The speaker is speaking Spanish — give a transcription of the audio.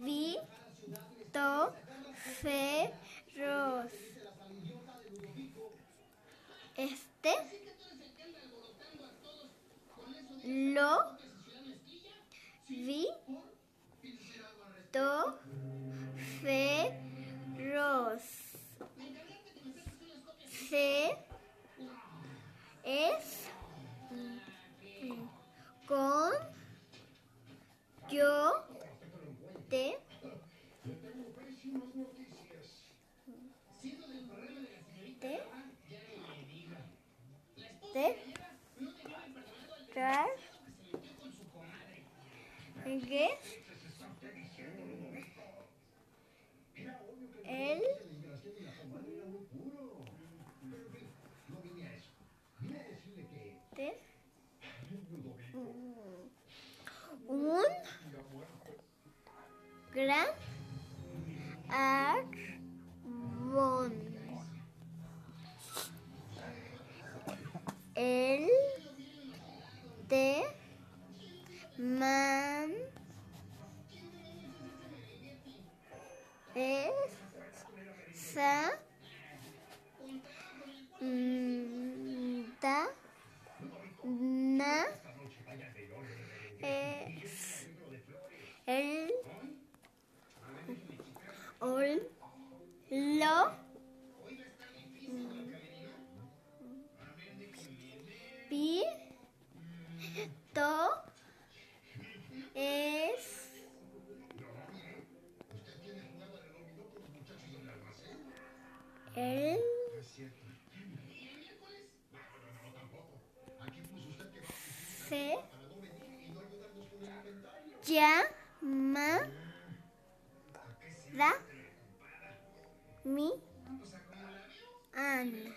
Vito Ferros. Este lo Vito Ferros. Se es te tras que el te un gran árbol. Mm, da na es el ol lo pi to es el se llama da mi Ana.